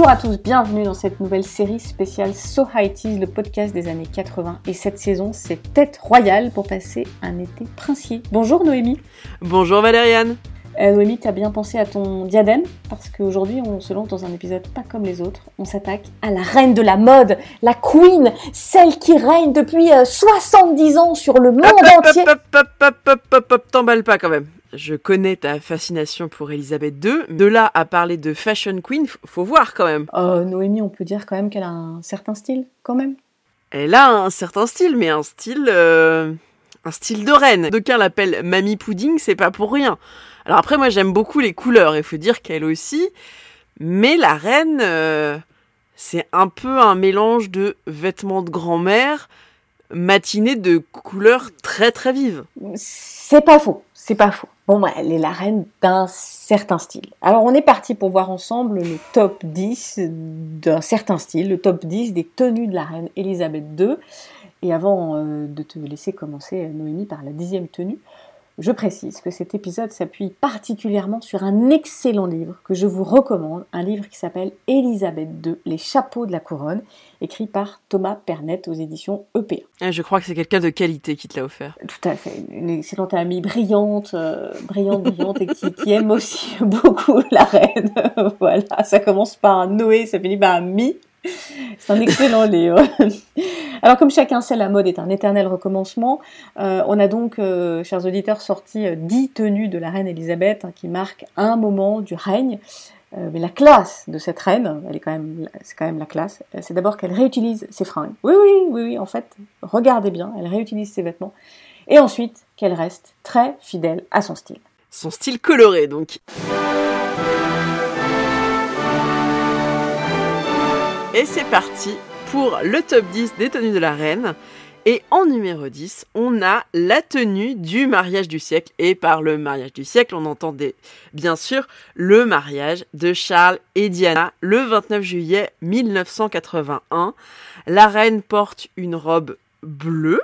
Bonjour à tous, bienvenue dans cette nouvelle série spéciale So High Teas, le podcast des années 80. Et cette saison, c'est Tête Royale pour passer un été princier. Bonjour Noémie. Bonjour Valériane. Euh, Noémie, t'as bien pensé à ton diadème? Parce qu'aujourd'hui, on se lance dans un épisode pas comme les autres. On s'attaque à la reine de la mode, la queen, celle qui règne depuis 70 ans sur le monde entier. Hop, hop, hop, hop, hop, hop, t'emballes pas quand même. Je connais ta fascination pour Elisabeth II. De là à parler de fashion queen, faut voir quand même. Euh, Noémie, on peut dire quand même qu'elle a un certain style, quand même. Elle a un certain style, mais un style, euh, un style de reine. D'aucuns l'appellent Mamie Pudding, c'est pas pour rien. Alors après, moi j'aime beaucoup les couleurs. Il faut dire qu'elle aussi. Mais la reine, euh, c'est un peu un mélange de vêtements de grand-mère matinée de couleurs très très vives. C'est pas faux, c'est pas faux. Bon, bah, elle est la reine d'un certain style. Alors, on est parti pour voir ensemble le top 10 d'un certain style, le top 10 des tenues de la reine Elisabeth II. Et avant euh, de te laisser commencer, Noémie, par la dixième tenue, je précise que cet épisode s'appuie particulièrement sur un excellent livre que je vous recommande, un livre qui s'appelle Élisabeth II, Les chapeaux de la couronne, écrit par Thomas Pernet aux éditions EPA. Ah, je crois que c'est quelqu'un de qualité qui te l'a offert. Tout à fait, une excellente amie brillante, euh, brillante, brillante, et qui, aime aussi beaucoup la reine. voilà, ça commence par un Noé, ça finit par un Mi. C'est un excellent livre. Alors comme chacun sait, la mode est un éternel recommencement. Euh, on a donc, euh, chers auditeurs, sorti euh, dix tenues de la reine Elisabeth hein, qui marquent un moment du règne. mais la classe de cette reine, elle est quand même, c'est quand même la classe. C'est d'abord qu'elle réutilise ses fringues. Oui, oui, oui, oui. En fait, regardez bien, elle réutilise ses vêtements. Et ensuite, qu'elle reste très fidèle à son style. Son style coloré, donc. Et c'est parti pour le top 10 des tenues de la reine. Et en numéro 10, on a la tenue du mariage du siècle. Et par le mariage du siècle, on entendait bien sûr le mariage de Charles et Diana le 29 juillet 1981. La reine porte une robe bleue.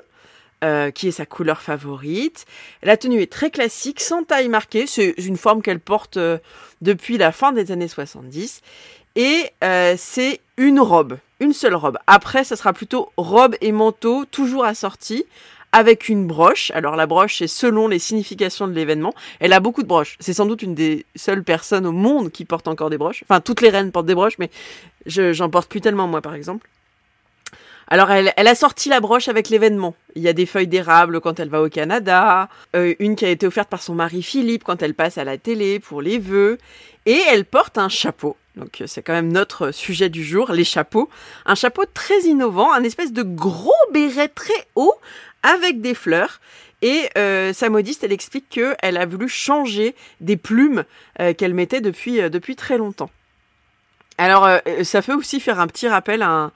Euh, qui est sa couleur favorite. La tenue est très classique, sans taille marquée. C'est une forme qu'elle porte euh, depuis la fin des années 70. Et euh, c'est une robe, une seule robe. Après, ça sera plutôt robe et manteau, toujours assortis, avec une broche. Alors la broche, c'est selon les significations de l'événement. Elle a beaucoup de broches. C'est sans doute une des seules personnes au monde qui porte encore des broches. Enfin, toutes les reines portent des broches, mais je, j'en porte plus tellement moi, par exemple. Alors, elle, elle, a sorti la broche avec l'événement. Il y a des feuilles d'érable quand elle va au Canada, euh, une qui a été offerte par son mari Philippe quand elle passe à la télé pour les vœux, et elle porte un chapeau. Donc c'est quand même notre sujet du jour, les chapeaux. Un chapeau très innovant, un espèce de gros béret très haut avec des fleurs. Et euh, sa modiste, elle explique qu'elle a voulu changer des plumes euh, qu'elle mettait depuis, depuis très longtemps. Alors, ça peut aussi faire un petit rappel à un,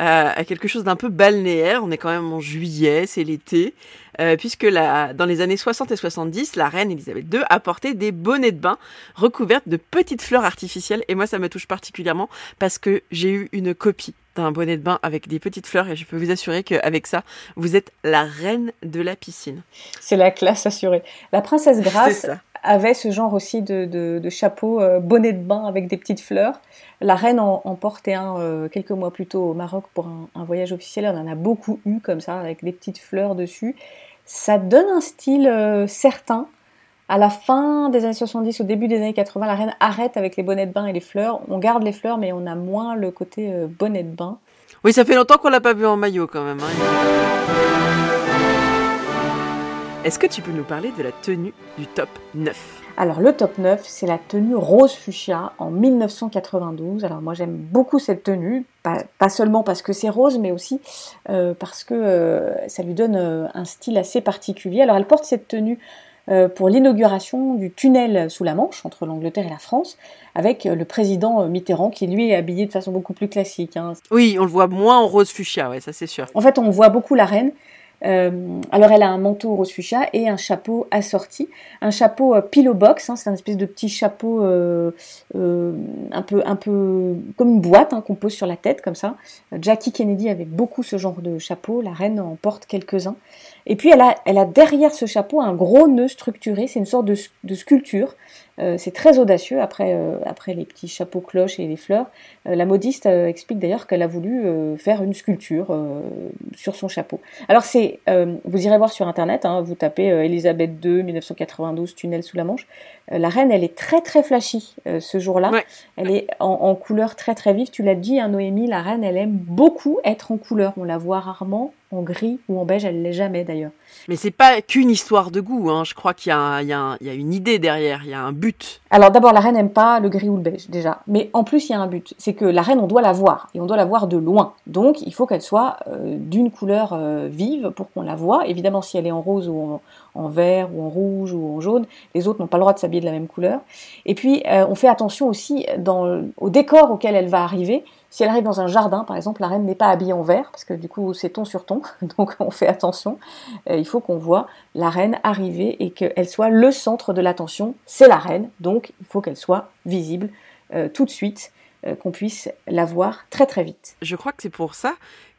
à quelque chose d'un peu balnéaire. On est quand même en juillet, c'est l'été, euh, puisque la, dans les années 60 et 70, la reine Elisabeth II a porté des bonnets de bain recouvertes de petites fleurs artificielles. Et moi, ça me touche particulièrement parce que j'ai eu une copie d'un bonnet de bain avec des petites fleurs et je peux vous assurer qu'avec ça, vous êtes la reine de la piscine. C'est la classe assurée. La princesse Grace avait ce genre aussi de, de, chapeau, euh, bonnet de bain avec des petites fleurs. La reine en, portait un euh, quelques mois plus tôt au Maroc pour un, voyage officiel. On en a beaucoup eu comme ça, avec des petites fleurs dessus. Ça donne un style euh, certain. À la fin des années 70, au début des années 80, la reine arrête avec les bonnets de bain et les fleurs. On garde les fleurs, mais on a moins le côté bonnet de bain. Oui, ça fait longtemps qu'on l'a pas vu en maillot quand même. Hein. Est-ce que tu peux nous parler de la tenue du top 9 Alors le top 9, c'est la tenue rose fuchsia en 1992. Alors moi j'aime beaucoup cette tenue, pas, seulement parce que c'est rose, mais aussi euh, parce que euh, ça lui donne euh, un style assez particulier. Alors elle porte cette tenue pour l'inauguration du tunnel sous la Manche entre l'Angleterre et la France, avec le président Mitterrand qui lui est habillé de façon beaucoup plus classique. Hein. Oui, on le voit moins en rose fuchsia, ouais, ça c'est sûr. En fait, on voit beaucoup la reine euh, alors elle a un manteau rose fuchsia et un chapeau assorti, un chapeau euh, pillow box, hein, c'est un espèce de petit chapeau euh, un peu un peu comme une boîte hein, qu'on pose sur la tête comme ça. Jackie Kennedy avait beaucoup ce genre de chapeau, la reine en porte quelques-uns Et puis elle a, elle a derrière ce chapeau un gros nœud structuré, c'est une sorte de, sculpture. Euh, c'est très audacieux après, euh, après les petits chapeaux cloches et les fleurs. Euh, la modiste explique d'ailleurs qu'elle a voulu faire une sculpture sur son chapeau. Alors c'est, vous irez voir sur internet, hein, vous tapez Elisabeth II 1992 tunnel sous la Manche. La reine, elle est très très flashy ce jour-là. Elle est en, en, couleur très très vive. Tu l'as dit, hein, Noémie, la reine, elle aime beaucoup être en couleur. On la voit rarement en gris ou en beige, elle l'est jamais d'ailleurs. Mais c'est pas qu'une histoire de goût, hein. je crois qu'il y, y, y, a une idée derrière, il y a un but. Alors d'abord, la reine n'aime pas le gris ou le beige déjà, mais en plus il y a un but, c'est que la reine on doit la voir, et on doit la voir de loin. Donc il faut qu'elle soit euh, d'une couleur euh, vive pour qu'on la voit. Évidemment si elle est en rose ou en, vert ou en rouge ou en jaune, les autres n'ont pas le droit de s'habiller de la même couleur. Et puis euh, on fait attention aussi au décor auquel elle va arriver, si elle arrive dans un jardin, par exemple, la reine n'est pas habillée en vert, parce que du coup c'est ton sur ton, donc on fait attention. Euh, il faut qu'on voit la reine arriver et qu'elle soit le centre de l'attention. C'est la reine, donc il faut qu'elle soit visible euh, tout de suite, qu'on puisse la voir très très vite. Je crois que c'est pour ça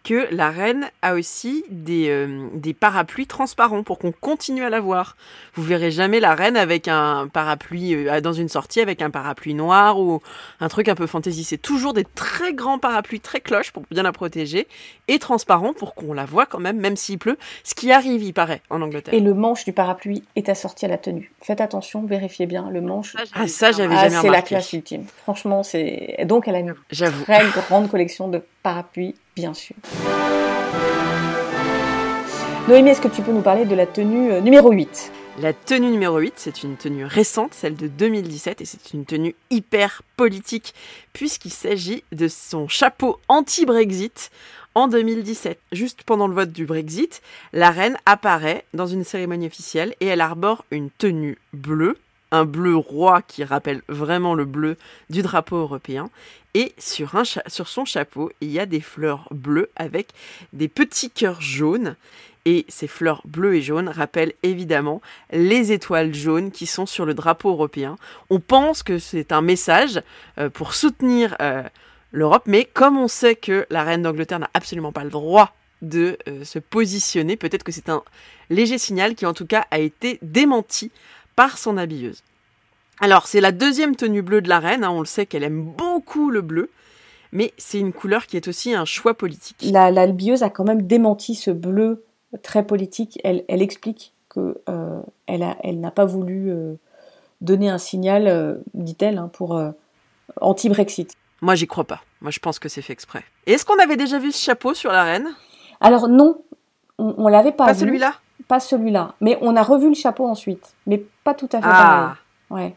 que la reine a aussi des, euh, des parapluies transparents pour qu'on continue à la voir. Vous verrez jamais la reine avec un parapluie euh, dans une sortie avec un parapluie noir ou un truc un peu fantaisie. C'est toujours des très grands parapluies très cloches pour bien la protéger et transparents pour qu'on la voit quand même, même s'il pleut. Ce qui arrive, il paraît, en Angleterre. Et le manche du parapluie est assorti à la tenue. Faites attention, vérifiez bien le manche. Ah, ça, j'avais ah, jamais remarqué. C'est la classe ultime. Franchement, c'est. Donc, elle a une très grande collection de parapluies bien sûr. Noémie, est-ce que tu peux nous parler de la tenue euh, numéro 8 la tenue numéro 8, c'est une tenue récente, celle de 2017, et c'est une tenue hyper politique, puisqu'il s'agit de son chapeau anti-Brexit en 2017. Juste pendant le vote du Brexit, la reine apparaît dans une cérémonie officielle et elle arbore une tenue bleue, un bleu roi qui rappelle vraiment le bleu du drapeau européen. Et sur, son chapeau, il y a des fleurs bleues avec des petits cœurs jaunes. Et ces fleurs bleues et jaunes rappellent évidemment les étoiles jaunes qui sont sur le drapeau européen. On pense que c'est un message euh, pour soutenir euh, l'Europe, mais comme on sait que la reine d'Angleterre n'a absolument pas le droit de euh, se positionner, peut-être que c'est un léger signal qui en tout cas a été démenti par son habilleuse. Alors, c'est la deuxième tenue bleue de la reine, hein, on le sait qu'elle aime beaucoup le bleu, mais c'est une couleur qui est aussi un choix politique. La, a quand même démenti ce bleu très politique. Elle, explique qu'elle euh, elle n'a pas voulu euh, donner un signal, euh, dit-elle, hein, pour anti-Brexit. Moi, j'y crois pas. Moi, je pense que c'est fait exprès. Et est-ce qu'on avait déjà vu ce chapeau sur la reine? Alors non, on, on l'avait pas. Pas celui-là? Pas celui-là. Mais on a revu le chapeau ensuite. Mais pas tout à fait ah. pareil. Ouais.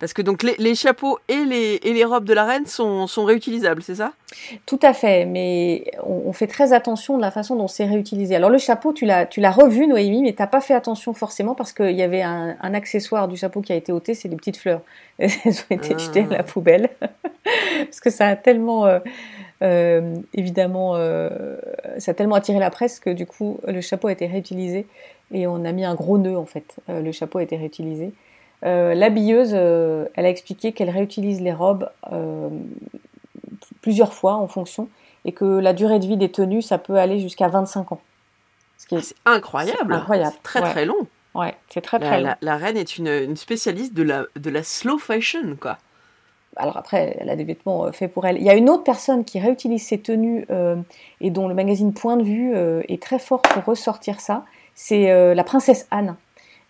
Parce que donc les, chapeaux et les, et les, robes de la reine sont, sont réutilisables, c'est ça? Tout à fait, mais on, fait très attention de la façon dont c'est réutilisé. Alors le chapeau, tu l'as, tu l'as revu, Noémie, mais t'as pas fait attention forcément parce qu'il y avait un, accessoire du chapeau qui a été ôté, c'est les petites fleurs. Elles ont été jetées à la ah. poubelle parce que ça a tellement, euh, euh, évidemment, euh, ça a tellement attiré la presse que du coup le chapeau a été réutilisé et on a mis un gros nœud en fait. le chapeau a été réutilisé. Euh, l'habilleuse, euh, elle a expliqué qu'elle réutilise les robes euh, plusieurs fois en fonction et que la durée de vie des tenues, ça peut aller jusqu'à 25 ans. Ah, c'est incroyable. incroyable. très très long. Ouais, c'est très très long. La, reine est une, spécialiste de la, de la slow fashion, quoi. Alors après, elle a des vêtements faits pour elle. Il y a une autre personne qui réutilise ses tenues et dont le magazine Point de vue est très fort pour ressortir ça. C'est la princesse Anne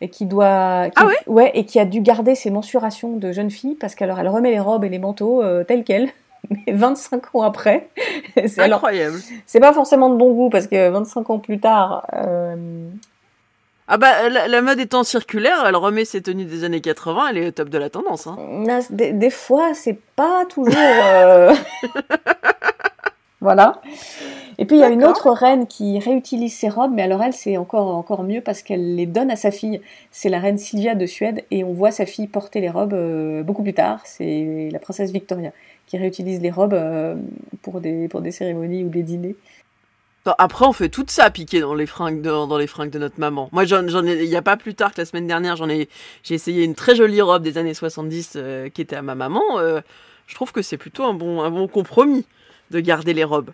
et qui doit ah ouais, et qui a dû garder ses mensurations de jeune fille parce qu'alors elle remet les robes et les manteaux euh, tels quels mais 25 ans après c'est incroyable c'est pas forcément de bon goût parce que 25 ans plus tard euh, Ah bah la, mode étant circulaire, elle remet ses tenues des années 80, elle est au top de la tendance. Hein. Des, fois, c'est pas toujours. Euh, voilà. Et puis il y a une autre reine qui réutilise ses robes, mais alors elle c'est encore encore mieux parce qu'elle les donne à sa fille. C'est la reine Sylvia de Suède et on voit sa fille porter les robes euh, beaucoup plus tard. C'est la princesse Victoria qui réutilise les robes euh, pour des pour des cérémonies ou des dîners. Après, on fait tout ça piquer dans les fringues de, dans les fringues de notre maman. Moi, j'en ai, il n'y a pas plus tard que la semaine dernière, j'en ai, j'ai essayé une très jolie robe des années 70 euh, qui était à ma maman. je trouve que c'est plutôt un bon, un bon compromis de garder les robes.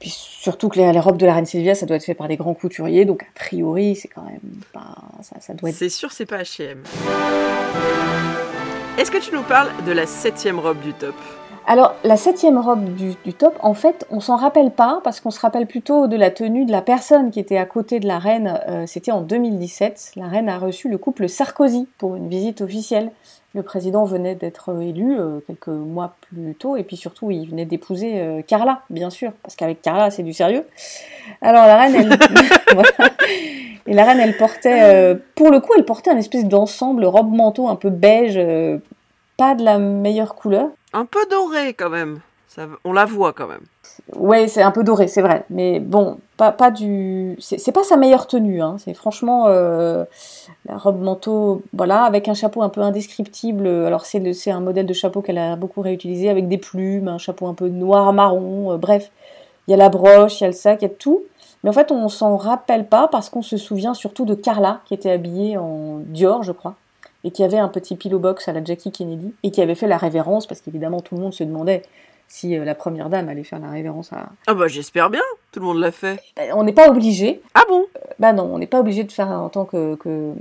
puis surtout que les, robes de la reine Sylvia, ça doit être fait par des grands couturiers, donc a priori, c'est quand même pas. Ça, doit être. C'est sûr, c'est pas HM. Est-ce que tu nous parles de la septième robe du top? Alors, la septième robe du, top, en fait, on s'en rappelle pas parce qu'on se rappelle plutôt de la tenue de la personne qui était à côté de la reine. Euh, c'était en 2017. La reine a reçu le couple Sarkozy pour une visite officielle. Le président venait d'être élu euh, quelques mois plus tôt et puis surtout, il venait d'épouser euh, Carla, bien sûr, parce qu'avec Carla, c'est du sérieux. Alors, la reine, elle. Et la reine, elle portait, pour le coup, elle portait un espèce d'ensemble robe manteau un peu beige, pas de la meilleure couleur. Un peu doré quand même. Ça, on la voit quand même. Ouais, c'est un peu doré, c'est vrai. Mais bon, pas, pas du. C'est pas sa meilleure tenue. Hein. C'est franchement euh, la robe manteau, voilà, avec un chapeau un peu indescriptible. Alors c'est un modèle de chapeau qu'elle a beaucoup réutilisé avec des plumes, un chapeau un peu noir marron. Euh, bref, il y a la broche, il y a le sac, il y a tout. Mais en fait, on s'en rappelle pas parce qu'on se souvient surtout de Carla qui était habillée en Dior, je crois et qui avait un petit pillow box à la Jackie Kennedy et qui avait fait la révérence parce qu'évidemment tout le monde se demandait si euh, la première dame allait faire la révérence à. Ah bah j'espère bien, tout le monde l'a fait. Ben, on n'est pas obligé. Ah bon? Bah non, on n'est pas obligé de faire en tant que, que,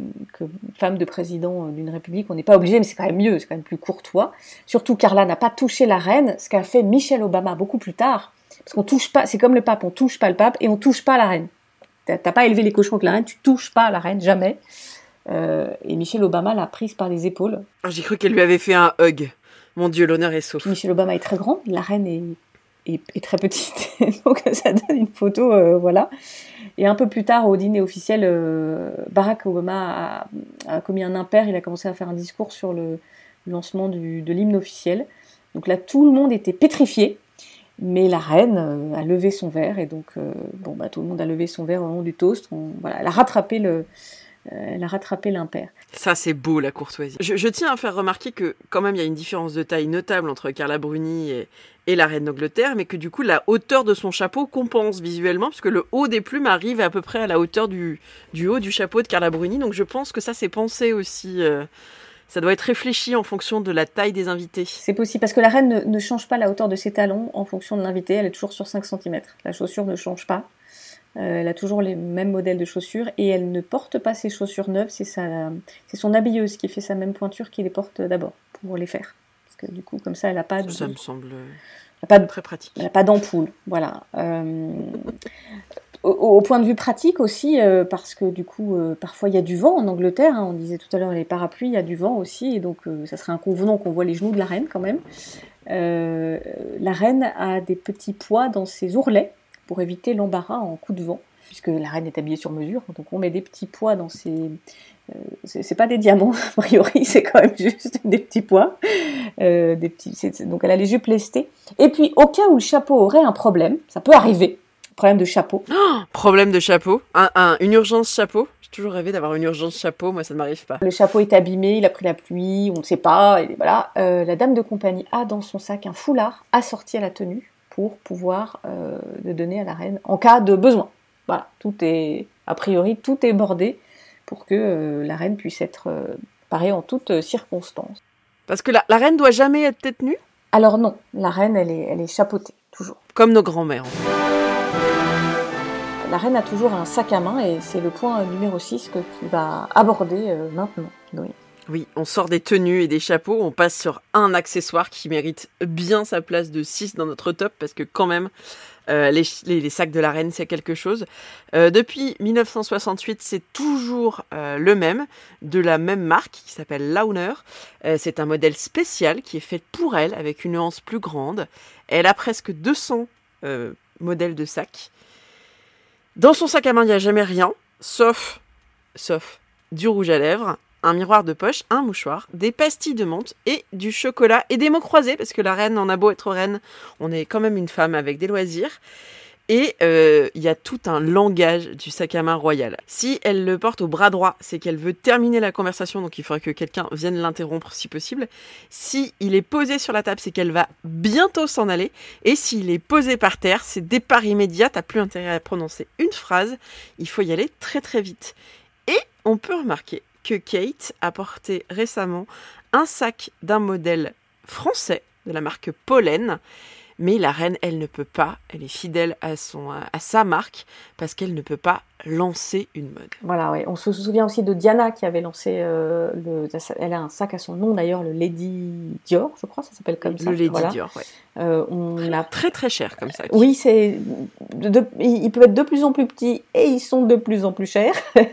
femme de président d'une république, on n'est pas obligé, mais c'est quand même mieux, c'est quand même plus courtois. Surtout Carla n'a pas touché la reine, ce qu'a fait Michelle Obama beaucoup plus tard. Parce qu'on touche pas, c'est comme le pape, on touche pas le pape et on touche pas la reine. T'as pas élevé les cochons avec la reine, tu touches pas la reine, jamais. Euh, et Michelle Obama l'a prise par les épaules. Ah, j'ai cru qu'elle lui avait fait un hug. Mon Dieu, l'honneur est sauf. Michelle Obama est très grande, la reine est, est, très petite, donc ça donne une photo, euh, voilà. Et un peu plus tard, au dîner officiel, euh, Barack Obama a, commis un impair, il a commencé à faire un discours sur le lancement du, de l'hymne officiel. Donc là, tout le monde était pétrifié, mais la reine a levé son verre, et donc, bon, bah, tout le monde a levé son verre au nom du toast. voilà, elle a rattrapé le, elle a rattrapé l'impair. Ça, c'est beau, la courtoisie. Je, tiens à faire remarquer que, quand même, il y a une différence de taille notable entre Carla Bruni et, la reine d'Angleterre, mais que du coup, la hauteur de son chapeau compense visuellement, puisque le haut des plumes arrive à peu près à la hauteur du, haut du chapeau de Carla Bruni. Donc, je pense que ça, c'est pensé aussi. Euh, ça doit être réfléchi en fonction de la taille des invités. C'est possible, parce que la reine ne, ne change pas la hauteur de ses talons en fonction de l'invité. Elle est toujours sur 5 cm. La chaussure ne change pas. Euh, elle a toujours les mêmes modèles de chaussures et elle ne porte pas ses chaussures neuves, c'est son habilleuse qui fait sa même pointure qui les porte d'abord pour les faire. Parce que du coup, comme ça, elle n'a pas de. Ça me semble pas très pratique. Elle n'a pas d'ampoule, voilà. Euh, au, point de vue pratique aussi, euh, parce que du coup, parfois il y a du vent en Angleterre. Hein, on disait tout à l'heure les parapluies, il y a du vent aussi, et donc ça serait inconvenant qu'on voit les genoux de la reine quand même. la reine a des petits pois dans ses ourlets pour éviter l'embarras en coup de vent, puisque la reine est habillée sur mesure, donc on met des petits pois dans ses... Euh, c'est pas des diamants, a priori, c'est quand même juste des petits pois. Euh, des petits, donc elle a les jupes lestées. Et puis, au cas où le chapeau aurait un problème, ça peut arriver, problème de chapeau. problème de chapeau un, Une urgence chapeau J'ai toujours rêvé d'avoir une urgence chapeau, moi ça ne m'arrive pas. Le chapeau est abîmé, il a pris la pluie, on ne sait pas, et voilà. Euh, la dame de compagnie a dans son sac un foulard assorti à la tenue pour pouvoir euh, le donner à la reine en cas de besoin. Voilà, tout est, a priori, tout est bordé pour que euh, la reine puisse être euh, parée en toutes circonstances. Parce que la, la reine doit jamais être tête nue Alors non, la reine, elle est, elle est chapeautée, toujours. Comme nos grands-mères. La reine a toujours un sac à main et c'est le point numéro 6 que tu vas aborder maintenant, Noé. Oui, on sort des tenues et des chapeaux, on passe sur un accessoire qui mérite bien sa place de 6 dans notre top parce que quand même, euh, les, sacs de la reine, c'est quelque chose. Euh, depuis 1968, c'est toujours euh, le même, de la même marque qui s'appelle Launer. c'est un modèle spécial qui est fait pour elle avec une nuance plus grande. Elle a presque 200 modèles de sacs. Dans son sac à main, il n'y a jamais rien, sauf, sauf du rouge à lèvres, un miroir de poche, un mouchoir, des pastilles de menthe et du chocolat et des mots croisés parce que la reine en a beau être reine, on est quand même une femme avec des loisirs. Et euh, il y a tout un langage du sac à main royal. Si elle le porte au bras droit, c'est qu'elle veut terminer la conversation, donc il faudrait que quelqu'un vienne l'interrompre si possible. Si il est posé sur la table, c'est qu'elle va bientôt s'en aller. Et s'il est posé par terre, c'est départ immédiat, t'as plus intérêt à prononcer une phrase, il faut y aller très très vite. Et on peut remarquer que Kate a porté récemment un sac d'un modèle français de la marque Pollen. Mais la reine, elle ne peut pas, elle est fidèle à, son, à sa marque, parce qu'elle ne peut pas lancer une mode. Voilà, ouais. on se souvient aussi de Diana qui avait lancé, euh, le, elle a un sac à son nom d'ailleurs, le Lady Dior, je crois, ça s'appelle comme ça. Le Lady Dior, ouais. Euh, on très, a... très très cher comme ça. Oui, c'est, de, ils peuvent être de plus en plus petits et ils sont de plus en plus chers.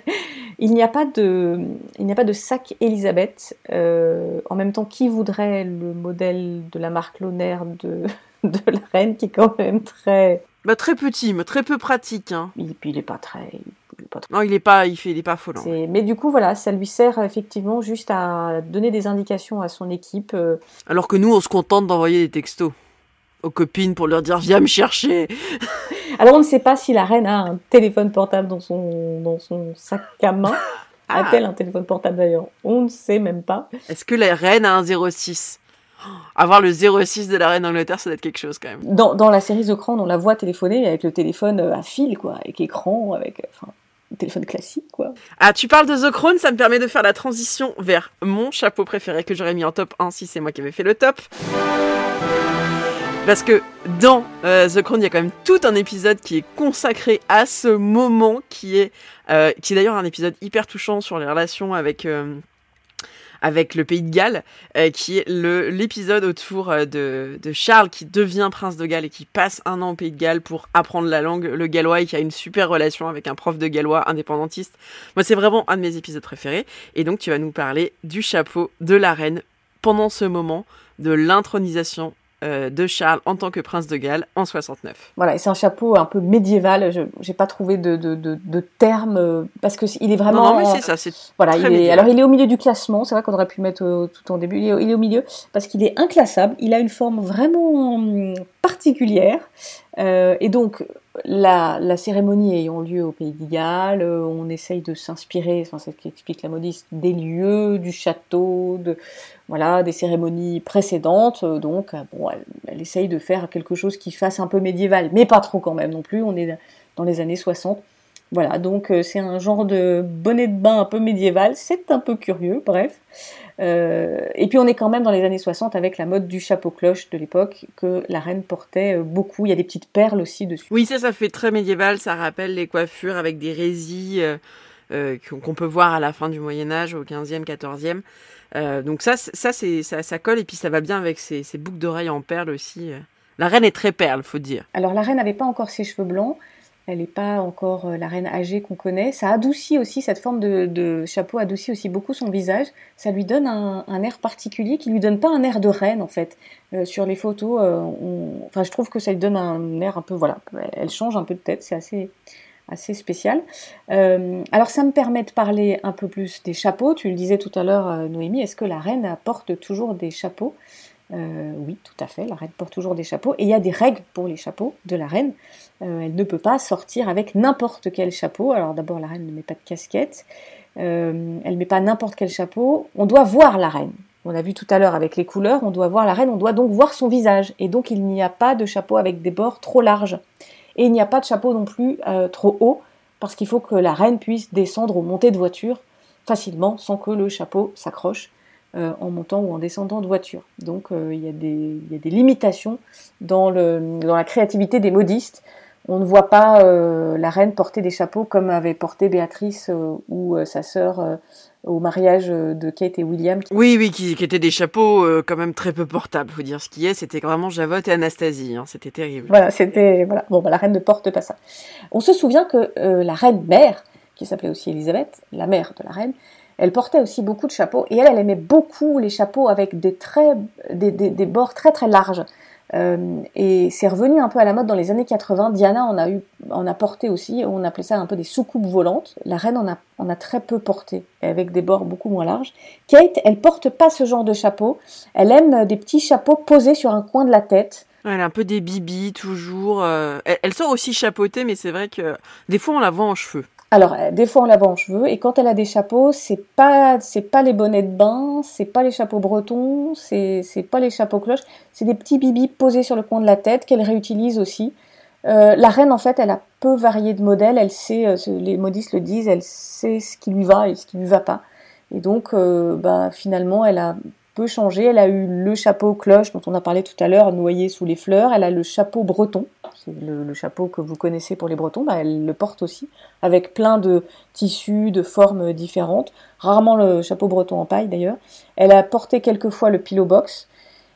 il n'y a pas de, il n'y a pas de sac Elisabeth. Euh, en même temps, qui voudrait le modèle de la marque Loner de de la reine qui est quand même très. Bah, très petit, mais très peu pratique. Hein. Et puis il est pas très. Il est pas très... Non, il est pas, il fait, il est pas folant. Mais du coup, voilà, ça lui sert effectivement juste à donner des indications à son équipe. Euh. Alors que nous, on se contente d'envoyer des textos aux copines pour leur dire viens me chercher. Alors on ne sait pas si la reine a un téléphone portable dans son, dans son sac à main. Ah. A-t-elle un téléphone portable d'ailleurs? On ne sait même pas. Est-ce que la reine a un 06 avoir le 06 de la reine d'Angleterre, ça doit être quelque chose quand même. Dans, dans la série The Crown, on la voit téléphoner avec le téléphone euh, à fil, quoi, avec écran, avec euh, enfin, téléphone classique, quoi. Ah, tu parles de The Crown, ça me permet de faire la transition vers mon chapeau préféré que j'aurais mis en top 1 si c'est moi qui avais fait le top. Parce que dans euh, The Crown, il y a quand même tout un épisode qui est consacré à ce moment, qui est, qui est d'ailleurs un épisode hyper touchant sur les relations avec avec le pays de Galles, euh, qui est l'épisode autour euh, de, de, Charles qui devient prince de Galles et qui passe un an au pays de Galles pour apprendre la langue, le gallois, et qui a une super relation avec un prof de gallois indépendantiste. Moi, c'est vraiment un de mes épisodes préférés. Et donc, tu vas nous parler du chapeau de la reine pendant ce moment de l'intronisation euh, de Charles en tant que prince de Galles en 69. Voilà, et c'est un chapeau un peu médiéval. Je n'ai pas trouvé de, de, de, terme euh, parce que il est vraiment. Non, mais c'est ça. C'est voilà. Il est, alors il est au milieu du classement. C'est vrai qu'on aurait pu le mettre tout en début. Il est, il est, au milieu parce qu'il est inclassable. Il a une forme vraiment hum, particulière. Euh, et donc, la, la, cérémonie ayant lieu au Pays de Galles, euh, on essaye de s'inspirer, c'est ce qu'explique la modiste, des lieux, du château, de, voilà, des cérémonies précédentes. Euh, donc, bon, elle, essaye de faire quelque chose qui fasse un peu médiéval, mais pas trop quand même non plus. On est dans les années 60. Voilà, donc c'est un genre de bonnet de bain un peu médiéval. C'est un peu curieux, bref. Euh, et puis on est quand même dans les années 60 avec la mode du chapeau cloche de l'époque que la reine portait euh, beaucoup. Il y a des petites perles aussi dessus. Oui, ça, ça fait très médiéval. Ça rappelle les coiffures avec des résis euh, qu'on peut voir à la fin du Moyen Âge, au 15e, 14e. donc ça, ça, ça, ça colle et puis ça va bien avec ces, boucles d'oreilles en perles aussi. La reine est très perle, faut dire. Alors la reine n'avait pas encore ses cheveux blancs. Elle n'est pas encore euh, la reine âgée qu'on connaît. Ça adoucit aussi, cette forme de, chapeau adoucit aussi beaucoup son visage. Ça lui donne un, air particulier qui lui donne pas un air de reine en fait. Euh, sur les photos, euh, enfin je trouve que ça lui donne un air un peu, voilà, elle change un peu de tête, c'est assez, assez spécial. alors ça me permet de parler un peu plus des chapeaux. Tu le disais tout à l'heure, Noémie, est-ce que la reine porte toujours des chapeaux? Oui, tout à fait, la reine porte toujours des chapeaux. Et il y a des règles pour les chapeaux de la reine. Euh, elle ne peut pas sortir avec n'importe quel chapeau. Alors d'abord, la reine ne met pas de casquette. Euh, elle ne met pas n'importe quel chapeau. On doit voir la reine. On a vu tout à l'heure avec les couleurs, on doit voir la reine, on doit donc voir son visage. Et donc il n'y a pas de chapeau avec des bords trop larges. Et il n'y a pas de chapeau non plus euh, trop haut, parce qu'il faut que la reine puisse descendre ou monter de voiture facilement sans que le chapeau s'accroche en montant ou en descendant de voiture. Donc il y, a des limitations dans la créativité des modistes on ne voit pas euh, la reine porter des chapeaux comme avait porté Béatrice euh, ou euh, sa sœur au mariage de Kate et William. Oui, oui, qui, étaient des chapeaux quand même très peu portables, faut dire ce qui est. C'était vraiment Javotte et Anastasie, hein, c'était terrible. Voilà, c'était voilà. Bon, bah, la reine ne porte pas ça. On se souvient que la reine mère, qui s'appelait aussi Elisabeth, la mère de la reine, elle portait aussi beaucoup de chapeaux et elle, elle aimait beaucoup les chapeaux avec des traits, des, des bords très très larges. Euh, et c'est revenu un peu à la mode dans les années 80. Diana en a eu, en a porté aussi. On appelait ça un peu des soucoupes volantes. La reine en a, en a très peu porté, avec des bords beaucoup moins larges. Kate, elle porte pas ce genre de chapeau. Elle aime des petits chapeaux posés sur un coin de la tête. Elle a un peu des bibis toujours. Euh, elle, sort aussi chapeautée, mais c'est vrai que des fois on la voit en cheveux. Alors, euh, des fois on la voit en cheveux, et quand elle a des chapeaux, c'est pas, c'est pas les bonnets de bain, c'est pas les chapeaux bretons, c'est, c'est pas les chapeaux cloches, c'est des petits bibis posés sur le coin de la tête qu'elle réutilise aussi. Euh, la reine, en fait, elle a peu varié de modèles, elle sait, euh, les modistes le disent, elle sait ce qui lui va et ce qui lui va pas. Et donc, bah, finalement, elle a peut changer. Elle a eu le chapeau cloche dont on a parlé tout à l'heure, noyé sous les fleurs. Elle a le chapeau breton, le, chapeau que vous connaissez pour les bretons. Bah, elle le porte aussi, avec plein de tissus, de formes différentes. Rarement le chapeau breton en paille d'ailleurs. Elle a porté quelques fois le pillow box.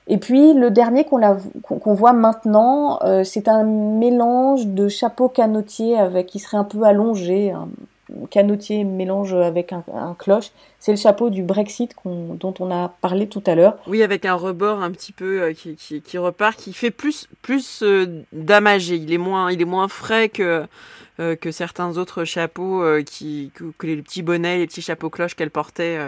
Et puis le dernier qu'on voit maintenant, euh, c'est un mélange de chapeau canotier avec qui serait un peu allongé, canotier mélange avec un, cloche. C'est le chapeau du Brexit dont on a parlé tout à l'heure. Oui, avec un rebord un petit peu euh, qui, repart, qui fait plus plus euh, damagé. Il est moins il est moins frais que que certains autres chapeaux qui que, que, les petits bonnets, les petits chapeaux cloches qu'elle portait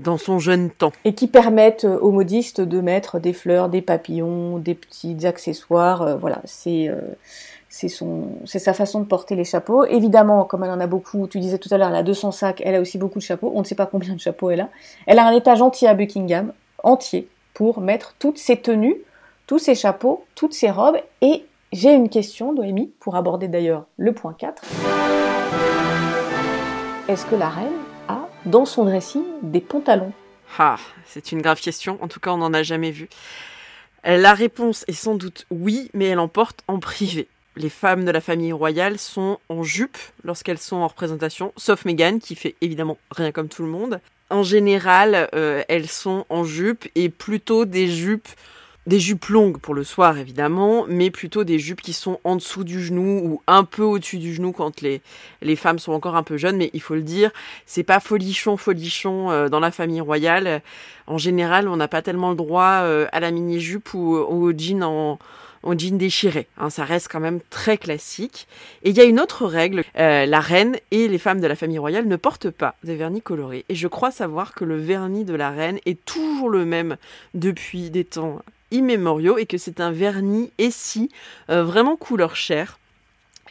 dans son jeune temps. Et qui permettent euh, aux modistes de mettre des fleurs, des papillons, des petits accessoires. Euh, voilà, c'est euh, c'est sa façon de porter les chapeaux. Évidemment, comme elle en a beaucoup, tu disais tout à l'heure, elle a 200 sacs, elle a aussi beaucoup de chapeaux. On ne sait pas combien de chapeaux elle a. Elle a un étage entier à Buckingham, entier, pour mettre toutes ses tenues, tous ses chapeaux, toutes ses robes. Et j'ai une question, Noémie, pour aborder d'ailleurs le point 4. Est-ce que la reine dans son dressing des pantalons? Ah, c'est une grave question. En tout cas, on n'en a jamais vu. La réponse est sans doute oui, mais elle en porte en privé. Les femmes de la famille royale sont en jupe lorsqu'elles sont en représentation, sauf Meghan qui fait évidemment rien comme tout le monde. En général, euh, elles sont en jupe et plutôt des jupes des jupes longues pour le soir évidemment, mais plutôt des jupes qui sont en dessous du genou ou un peu au-dessus du genou quand les, les femmes sont encore un peu jeunes. Mais il faut le dire, c'est pas folichon folichon euh, dans la famille royale. En général, on n'a pas tellement le droit euh, à la mini jupe ou, au jean en en jean déchiré. Hein, ça reste quand même très classique. Et il y a une autre règle, euh, la reine et les femmes de la famille royale ne portent pas de vernis coloré. Et je crois savoir que le vernis de la reine est toujours le même depuis des temps immémoriaux et que c'est un vernis essie euh, vraiment couleur chair.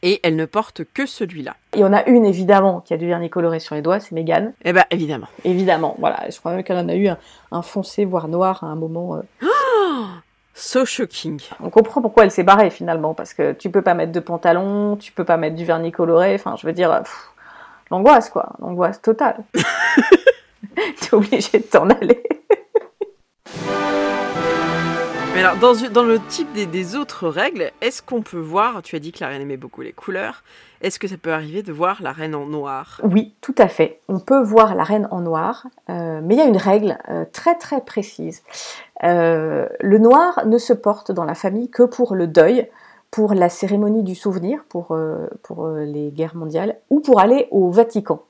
Et elle ne porte que celui-là. Il y en a une évidemment qui a du vernis coloré sur les doigts, c'est Meghan. Eh ben évidemment. Évidemment, voilà. Je crois même qu'elle en a eu un, foncé voire noir à un moment. Euh. Oh so shocking. On comprend pourquoi elle s'est barrée finalement, parce que tu peux pas mettre de pantalon, tu peux pas mettre du vernis coloré. Enfin, je veux dire, l'angoisse quoi, l'angoisse totale. es obligé de t'en aller. Dans le type des, autres règles, est-ce qu'on peut voir, tu as dit que la reine aimait beaucoup les couleurs, est-ce que ça peut arriver de voir la reine en noir? Oui, tout à fait. On peut voir la reine en noir, euh, mais il y a une règle euh, très très précise. Euh, le noir ne se porte dans la famille que pour le deuil, pour la cérémonie du souvenir, pour, pour les guerres mondiales, ou pour aller au Vatican.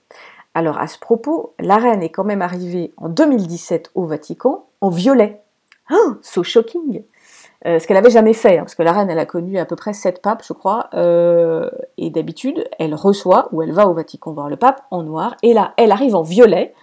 Alors à ce propos, la reine est quand même arrivée en 2017 au Vatican en violet. Oh, so shocking. Euh, ce qu'elle avait jamais fait, hein, parce que la reine, elle a connu à peu près sept papes, je crois, euh, et d'habitude, elle reçoit ou elle va au Vatican voir le pape en noir, et là, elle arrive en violet,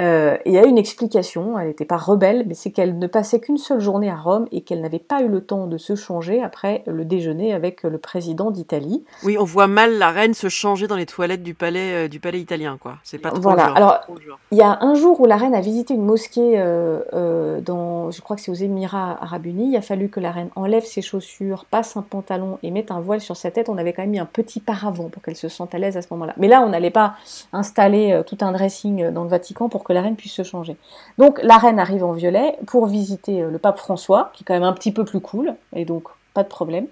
euh, il y a une explication, elle n'était pas rebelle, mais c'est qu'elle ne passait qu'une seule journée à Rome et qu'elle n'avait pas eu le temps de se changer après le déjeuner avec le président d'Italie. Oui, on voit mal la reine se changer dans les toilettes du palais, euh, du palais italien, quoi. C'est pas trop Voilà. Genre, Alors, il y a un jour où la reine a visité une mosquée euh, dans, je crois que c'est aux Émirats Arabes Unis. Il a fallu que la reine enlève ses chaussures, passe un pantalon et mette un voile sur sa tête. On avait quand même mis un petit paravent pour qu'elle se sente à l'aise à ce moment-là. Mais là, on n'allait pas installer tout un dressing dans le Vatican pour que la reine puisse se changer. Donc la reine arrive en violet pour visiter euh, le pape François, qui est quand même un petit peu plus cool, et donc pas de problème.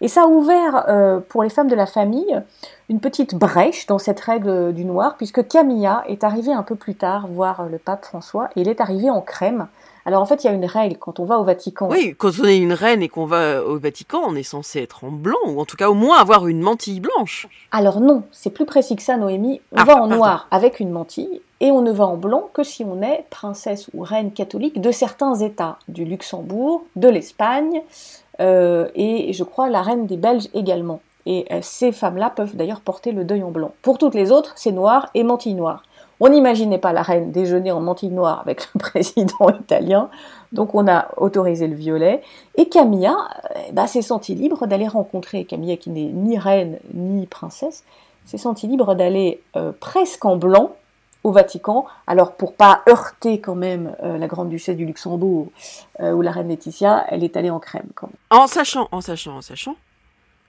Et ça a ouvert euh, pour les femmes de la famille une petite brèche dans cette règle du noir, puisque Camilla est arrivée un peu plus tard voir le pape François, et elle est arrivée en crème. Alors en fait, il y a une règle quand on va au Vatican. Oui, quand on est une reine et qu'on va au Vatican, on est censé être en blanc, ou en tout cas au moins avoir une mantille blanche. Alors non, c'est plus précis que ça, Noémie. On ah, va en noir avec une mantille, et on ne va en blanc que si on est princesse ou reine catholique de certains États, du Luxembourg, de l'Espagne, euh, et je crois la reine des Belges également. Et euh, ces femmes-là peuvent d'ailleurs porter le deuil en blanc. Pour toutes les autres, c'est noir et mantille noire. On n'imaginait pas la reine déjeuner en mantille noire avec le président italien, donc on a autorisé le violet. Et Camilla euh, bah, s'est sentie libre d'aller rencontrer, Camilla qui n'est ni reine ni princesse, s'est sentie libre d'aller euh, presque en blanc au Vatican. Alors pour pas heurter quand même euh, la grande duchesse du Luxembourg ou la reine Laetitia, elle est allée en crème quand même. En sachant, en sachant, en sachant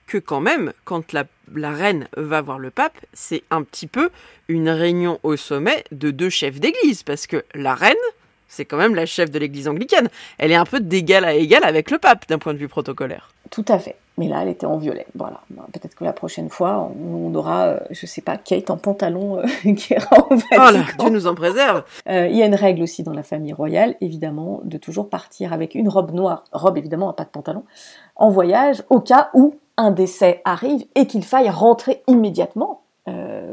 que quand même, quand la, reine va voir le pape, c'est un petit peu une réunion au sommet de deux chefs d'église, parce que la reine, c'est quand même la chef de l'église anglicane. Elle est un peu d'égal à égal avec le pape d'un point de vue protocolaire. Tout à fait. Mais là, elle était en violet. Voilà. Ben, peut-être que la prochaine fois, on aura, euh, je sais pas, Kate en pantalon euh, qui ira au Vatican. Oh là, Dieu nous en préserve. Euh, il y a une règle aussi dans la famille royale, évidemment, de toujours partir avec une robe noire, robe évidemment, pas de pantalon, en voyage, au cas où un décès arrive et qu'il faille rentrer immédiatement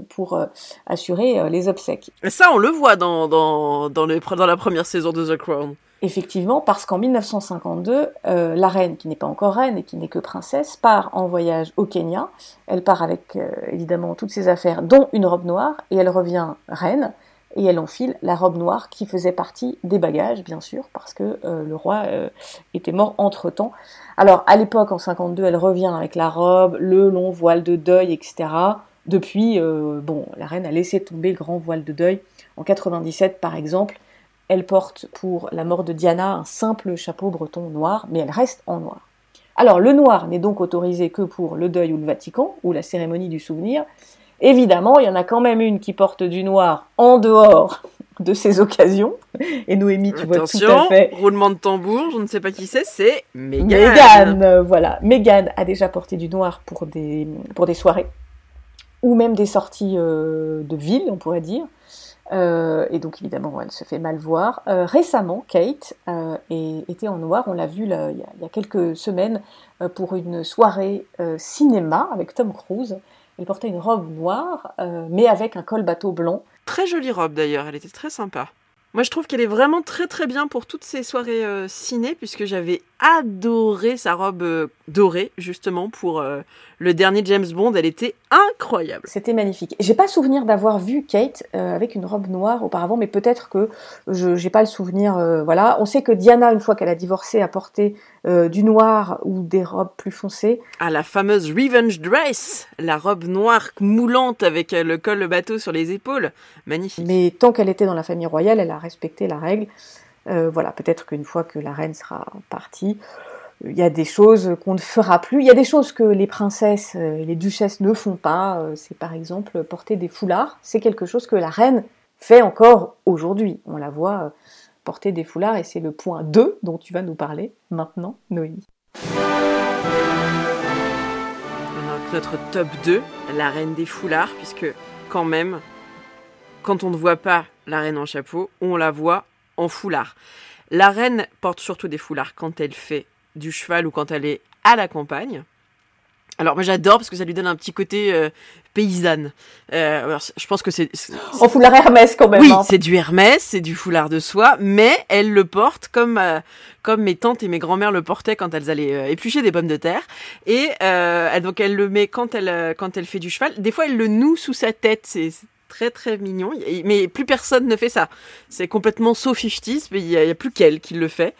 pour assurer les obsèques. Et ça, on le voit dans, dans, dans, dans la première saison de The Crown. Effectivement, parce qu'en 1952, euh, la reine, qui n'est pas encore reine et qui n'est que princesse, part en voyage au Kenya. Elle part avec euh, évidemment toutes ses affaires, dont une robe noire, et elle revient reine, et elle enfile la robe noire qui faisait partie des bagages, bien sûr, parce que euh, le roi était mort entre-temps. Alors, à l'époque, en 52, elle revient avec la robe, le long voile de deuil, etc. Depuis, bon, la reine a laissé tomber le grand voile de deuil. En 97, par exemple, elle porte pour la mort de Diana un simple chapeau breton noir, mais elle reste en noir. Alors le noir n'est donc autorisé que pour le deuil ou le Vatican, ou la cérémonie du souvenir. Évidemment, il y en a quand même une qui porte du noir en dehors de ces occasions. Et Noémie, tu vois tout à fait. roulement de tambour, je ne sais pas qui c'est, c'est Meghan. Meghan, voilà. Meghan a déjà porté du noir pour des, pour des soirées, ou même des sorties euh, de ville, on pourrait dire. Euh, et donc évidemment, elle se fait mal voir. Euh, récemment, Kate euh, était en noir, on l'a vu il, y a, quelques semaines pour une soirée cinéma avec Tom Cruise. Elle portait une robe noire, mais avec un col bateau blanc. Très jolie robe d'ailleurs, elle était très sympa. Moi, je trouve qu'elle est vraiment très très bien pour toutes ces soirées ciné, puisque j'avais adoré sa robe dorée, justement, pour le dernier James Bond, elle était incroyable. C'était magnifique. J'ai pas souvenir d'avoir vu Kate euh, avec une robe noire auparavant, mais peut-être que je n'ai pas le souvenir. Euh, voilà, on sait que Diana, une fois qu'elle a divorcé, a porté euh, du noir ou des robes plus foncées. Ah, la fameuse revenge dress, la robe noire moulante avec le col le bateau sur les épaules, magnifique. Mais tant qu'elle était dans la famille royale, elle a respecté la règle. Voilà, peut-être qu'une fois que la reine sera partie, il y a des choses qu'on ne fera plus. Il y a des choses que les princesses et les duchesses ne font pas. Euh, c'est par exemple porter des foulards. C'est quelque chose que la reine fait encore aujourd'hui. On la voit euh, porter des foulards et c'est le point 2 dont tu vas nous parler maintenant, Noémie. Notre top 2, la reine des foulards, puisque quand même, quand on ne voit pas la reine en chapeau, on la voit en foulard. La reine porte surtout des foulards quand elle fait du cheval ou quand elle est à la campagne. Alors moi j'adore parce que ça lui donne un petit côté euh, paysanne. Euh, je pense que c'est en foulard Hermès quand même. Oui, hein. c'est du Hermès, c'est du foulard de soie, mais elle le porte comme euh, comme mes tantes et mes grand-mères le portaient quand elles allaient éplucher des pommes de terre. Et donc elle le met quand elle quand elle fait du cheval. Des fois elle le noue sous sa tête. C'est très très mignon. Mais plus personne ne fait ça. C'est complètement so 50 mais il n'y a, plus qu'elle qui le fait.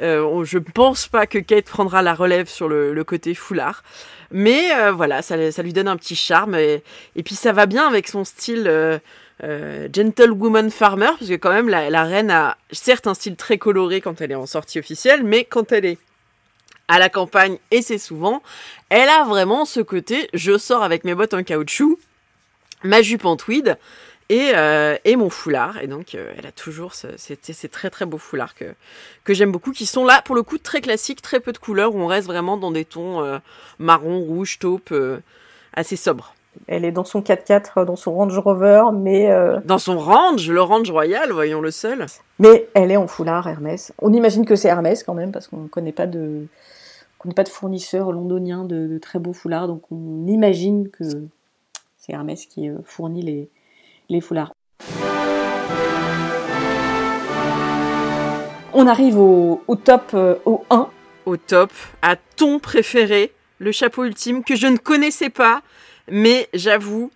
Euh, je pense pas que Kate prendra la relève sur le, côté foulard. Mais euh, voilà, ça, lui donne un petit charme. Et, puis ça va bien avec son style euh, gentlewoman farmer, parce que quand même la, reine a certes un style très coloré quand elle est en sortie officielle, mais quand elle est à la campagne, et c'est souvent, elle a vraiment ce côté, je sors avec mes bottes en caoutchouc, ma jupe en tweed, euh, et, mon foulard. Et donc, euh, elle a toujours ces, très très beaux foulards que, que j'aime beaucoup, qui sont là pour le coup très classiques, très peu de couleurs, où on reste vraiment dans des tons euh, marron, rouge, taupe, assez sobres. Elle est dans son 4x4, dans son Range Rover, mais... Dans son Range, le Range Royal, voyons le seul. Mais elle est en foulard Hermès. On imagine que c'est Hermès quand même, parce qu'on ne connaît pas de... pas de fournisseur londonien de, de, très beaux foulards, donc on imagine que c'est Hermès qui fournit les, les foulards. On arrive au, top, euh, au 1. Au top, à ton préféré, le chapeau ultime que je ne connaissais pas, mais j'avoue,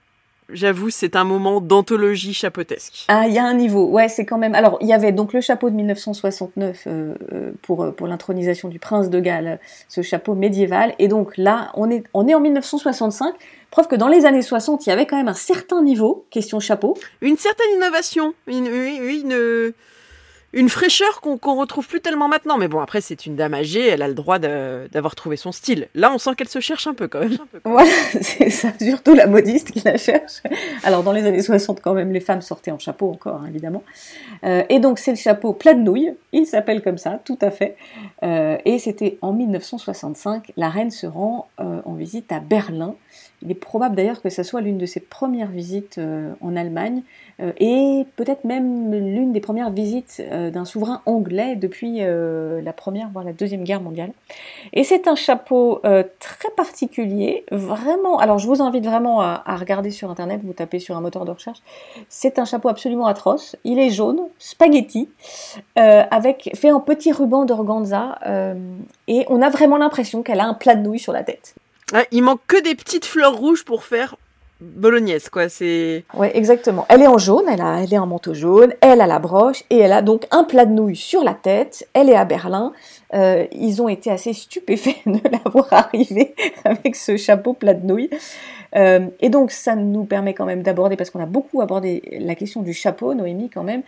J'avoue, c'est un moment d'anthologie chapeautesque. Ah, il y a un niveau. Ouais, c'est quand même. Alors, il y avait donc le chapeau de 1969 euh, euh, pour pour l'intronisation du prince de Galles, ce chapeau médiéval. Et donc là, on est on est en 1965. Preuve que dans les années 60, il y avait quand même un certain niveau question chapeau. Une certaine innovation, une, une, une fraîcheur qu'on qu'on retrouve plus tellement maintenant. Mais bon, après, c'est une dame âgée, elle a le droit d'avoir trouvé son style. Là, on sent qu'elle se cherche un peu quand même. Voilà, c'est surtout la modiste qui la cherche. Alors, dans les années 60, quand même, les femmes sortaient en chapeau encore, hein, évidemment. Euh, et donc, c'est le chapeau plat de nouilles, il s'appelle comme ça, tout à fait. Euh, et c'était en 1965, la reine se rend euh, en visite à Berlin. Il est probable d'ailleurs que ce soit l'une de ses premières visites euh, en Allemagne, euh, et peut-être même l'une des premières visites euh, d'un souverain anglais depuis la première, voire la deuxième guerre mondiale. Et c'est un chapeau très particulier, vraiment. Alors, je vous invite vraiment à, regarder sur internet, vous tapez sur un moteur de recherche. C'est un chapeau absolument atroce. Il est jaune, spaghetti, fait en petit ruban d'organza, et on a vraiment l'impression qu'elle a un plat de nouilles sur la tête. Ouais, il manque que des petites fleurs rouges pour faire bolognaise, quoi. C'est. Ouais, exactement. Elle est en jaune, elle, a, elle est en manteau jaune, elle a la broche et elle a donc un plat de nouilles sur la tête. Elle est à Berlin. Euh, ils ont été assez stupéfaits de la voir arriver avec ce chapeau plat de nouilles. Euh, et donc ça nous permet quand même d'aborder, parce qu'on a beaucoup abordé la question du chapeau, Noémie quand même.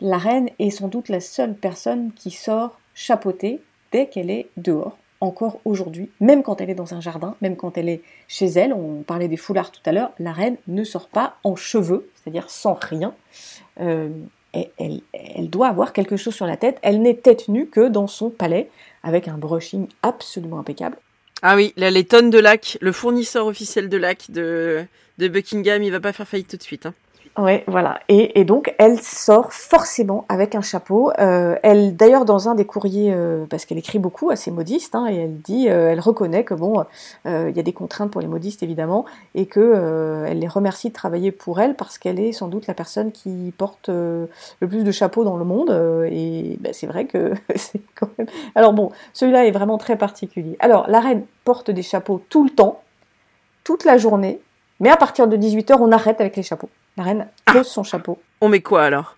La reine est sans doute la seule personne qui sort chapeautée dès qu'elle est dehors encore aujourd'hui, même quand elle est dans un jardin, même quand elle est chez elle, on parlait des foulards tout à l'heure, la reine ne sort pas en cheveux, c'est-à-dire sans rien. Euh, elle, doit avoir quelque chose sur la tête. Elle n'est tête nue que dans son palais, avec un brushing absolument impeccable. Ah oui, là, les tonnes de lac, le fournisseur officiel de lac de, de Buckingham, il va pas faire faillite tout de suite. Hein. Ouais, voilà. Et, donc, elle sort forcément avec un chapeau. Euh, elle, d'ailleurs, dans un des courriers, euh, parce qu'elle écrit beaucoup à ses modistes, hein, et elle dit, euh, elle reconnaît que bon, il y a des contraintes pour les modistes évidemment, et que elle les remercie de travailler pour elle parce qu'elle est sans doute la personne qui porte le plus de chapeaux dans le monde. et ben, c'est vrai que c'est quand même. Alors bon, celui-là est vraiment très particulier. Alors, la reine porte des chapeaux tout le temps, toute la journée, mais à partir de 18h, on arrête avec les chapeaux. La reine pose son chapeau. On met quoi alors?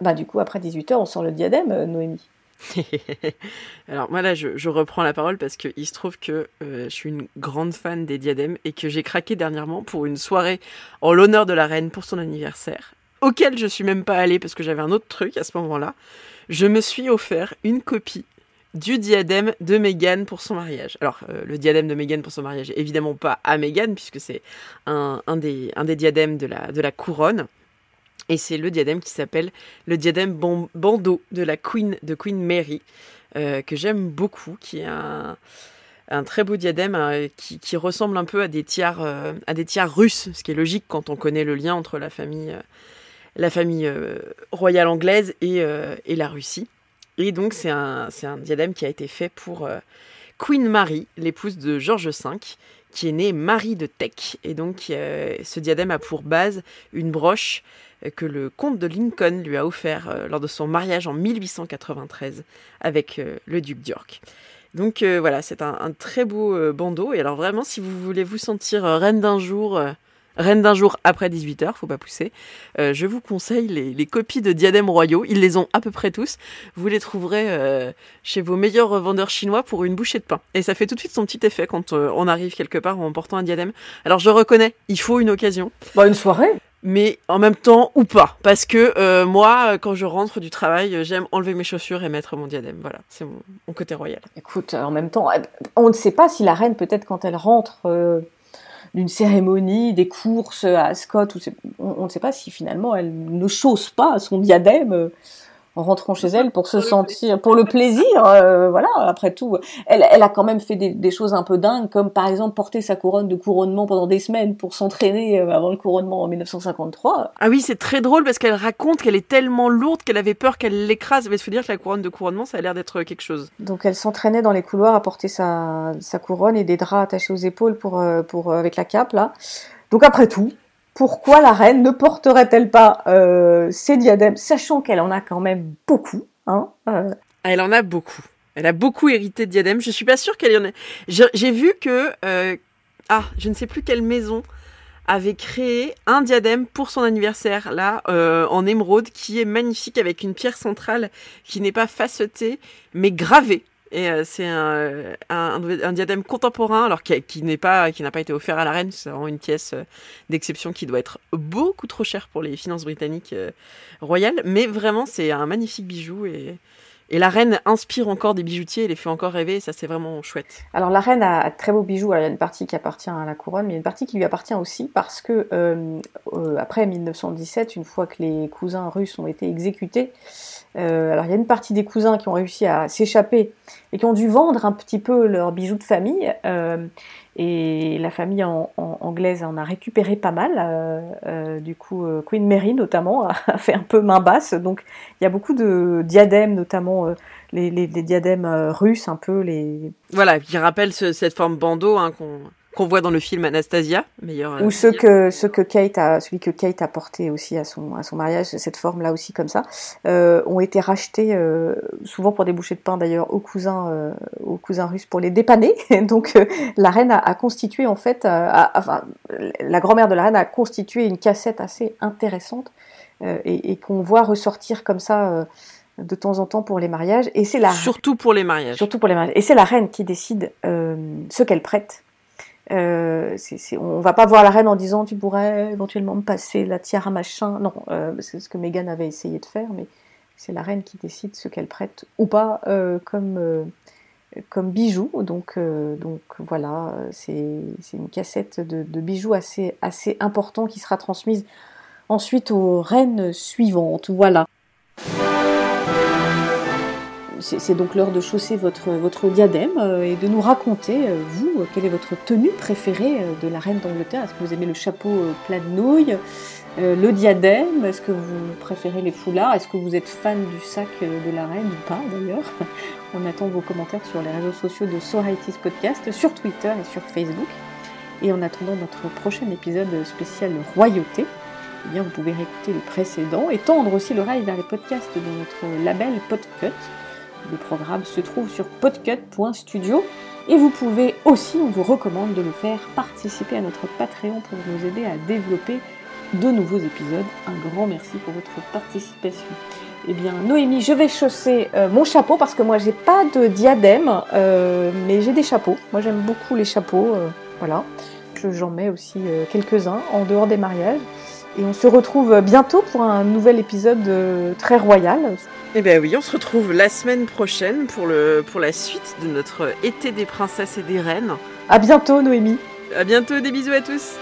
Bah du coup, après 18h, on sort le diadème, euh, Noémie. Alors moi là, je, je reprends la parole parce que il se trouve que euh, je suis une grande fan des diadèmes et que j'ai craqué dernièrement pour une soirée en l'honneur de la reine pour son anniversaire, auquel je suis même pas allée parce que j'avais un autre truc à ce moment-là. Je me suis offert une copie du diadème de Meghan pour son mariage. Alors, euh, le diadème de Meghan pour son mariage, évidemment pas à Meghan, puisque c'est un, des, un des diadèmes de la, de la couronne. Et c'est le diadème qui s'appelle le diadème ban- bandeau de la Queen, de Queen Mary, euh, que j'aime beaucoup, qui est un, un très beau diadème euh, qui, qui ressemble un peu à des tiares, à des russes, ce qui est logique quand on connaît le lien entre la famille, la famille royale anglaise et, et la Russie. Et donc, c'est un, diadème qui a été fait pour euh, Queen Mary, l'épouse de George V, qui est née Marie de Teck. Et donc, euh, ce diadème a pour base une broche euh, que le comte de Lincoln lui a offert lors de son mariage en 1893 avec le duc d'York. Donc voilà, c'est un, très beau bandeau. Et alors vraiment, si vous voulez vous sentir reine d'un jour, reine d'un jour après 18h, faut pas pousser, euh, je vous conseille les, les copies de diadèmes royaux. Ils les ont à peu près tous. Vous les trouverez euh, chez vos meilleurs vendeurs chinois pour une bouchée de pain. Et ça fait tout de suite son petit effet quand euh, on arrive quelque part en portant un diadème. Alors je reconnais, il faut une occasion Bah une soirée mais en même temps ou pas parce que euh, moi quand je rentre du travail j'aime enlever mes chaussures et mettre mon diadème voilà c'est mon, mon côté royal Écoute, en même temps, eh, on ne sait pas si la reine, peut-être quand elle rentre euh, d'une cérémonie, des courses à Ascot, c'est- on, on ne sait pas si finalement elle ne chausse pas son diadème euh, en rentrant chez elle pour se sentir, pour le plaisir, euh, voilà, après tout. Elle, elle a quand même fait des, des choses un peu dingues, comme par exemple porter sa couronne de couronnement pendant des semaines pour s'entraîner euh, avant le couronnement en 1953. ah oui c'est très drôle parce qu'elle raconte qu'elle est tellement lourde qu'elle avait peur qu'elle l'écrase mais il faut dire que la couronne de couronnement ça a l'air d'être quelque chose Donc elle s'entraînait dans les couloirs à porter sa, sa couronne et des draps attachés aux épaules pour, euh, pour, euh, avec la cape là. Donc après tout, pourquoi la reine ne porterait-elle pas euh, ses diadèmes, sachant qu'elle en a quand même beaucoup hein, euh, elle en a beaucoup. Elle a beaucoup hérité de diadèmes je suis pas sûre qu'elle y en ait. J'ai vu que euh, ah je ne sais plus quelle maison avait créé un diadème pour son anniversaire là euh, en émeraude qui est magnifique avec une pierre centrale qui n'est pas facetée mais gravée Et euh, c'est un, un, un, diadème contemporain, alors qui, n'est pas, qui n'a pas été offert à la reine. C'est vraiment une pièce euh, d'exception qui doit être beaucoup trop chère pour les finances britanniques euh, royales. Mais vraiment, c'est un magnifique bijou et et la reine inspire encore des bijoutiers, elle les fait encore rêver, et ça c'est vraiment chouette. Alors la reine a de très beaux bijoux, il y a une partie qui appartient à la couronne, mais il y a une partie qui lui appartient aussi parce que euh, euh, après 1917, une fois que les cousins russes ont été exécutés, euh, alors il y a une partie des cousins qui ont réussi à s'échapper et qui ont dû vendre un petit peu leurs bijoux de famille. Et la famille anglaise en a récupéré pas mal. Euh, euh, du coup, euh, Queen Mary notamment a fait un peu main basse. Donc, il y a beaucoup de diadèmes, notamment les, diadèmes russes, un peu les. Voilà, qui rappellent cette forme bandeau hein, qu'on qu'on voit dans le film Anastasia, meilleur. Ou ceux que ceux que Kate a, celui que Kate a porté aussi à son à son mariage, cette forme là aussi comme ça, euh, ont été rachetés euh, souvent pour des bouchées de pain d'ailleurs aux cousins euh, aux cousins russes pour les dépanner. Donc euh, la reine a, a, constitué en fait, enfin la grand-mère de la reine a constitué une cassette assez intéressante et, et qu'on voit ressortir comme ça de temps en temps pour les mariages. Et c'est la surtout pour les mariages. Surtout pour les mariages. Et c'est la reine qui décide ce qu'elle prête euh, on va pas voir la reine en disant tu pourrais éventuellement me passer la tiare machin. Non, euh, c'est ce que Meghan avait essayé de faire, mais c'est la reine qui décide ce qu'elle prête ou pas euh, comme, euh, comme bijou. Donc, euh, donc voilà, c'est, une cassette de, de, bijoux assez, assez important qui sera transmise ensuite aux reines suivantes. Voilà c'est donc l'heure de chausser votre, diadème euh, et de nous raconter, euh, vous, quelle est votre tenue préférée euh, de la reine d'Angleterre. Est-ce que vous aimez le chapeau plat de nouilles, le diadème? Est-ce que vous préférez les foulards? Est-ce que vous êtes fan du sac de la reine ou pas d'ailleurs? On attend vos commentaires sur les réseaux sociaux de Sororities Podcast, sur Twitter et sur Facebook. Et en attendant notre prochain épisode spécial Royauté, eh bien, vous pouvez réécouter le précédent et tendre aussi l'oreille vers les podcasts de notre label Podcut le programme se trouve sur podcut.studio et vous pouvez aussi, on vous recommande de nous faire participer à notre Patreon pour nous aider à développer de nouveaux épisodes. Un grand merci pour votre participation. Eh bien, Noémie, je vais chausser euh, mon chapeau parce que moi, j'ai pas de diadème, euh, mais j'ai des chapeaux. Moi, j'aime beaucoup les chapeaux. Euh, voilà. J'en mets aussi quelques-uns en dehors des mariages. Et on se retrouve bientôt pour un nouvel épisode très royal. Eh bien oui, on se retrouve la semaine prochaine pour, le, pour la suite de notre été des princesses et des reines. À bientôt Noémie. À bientôt, des bisous à tous.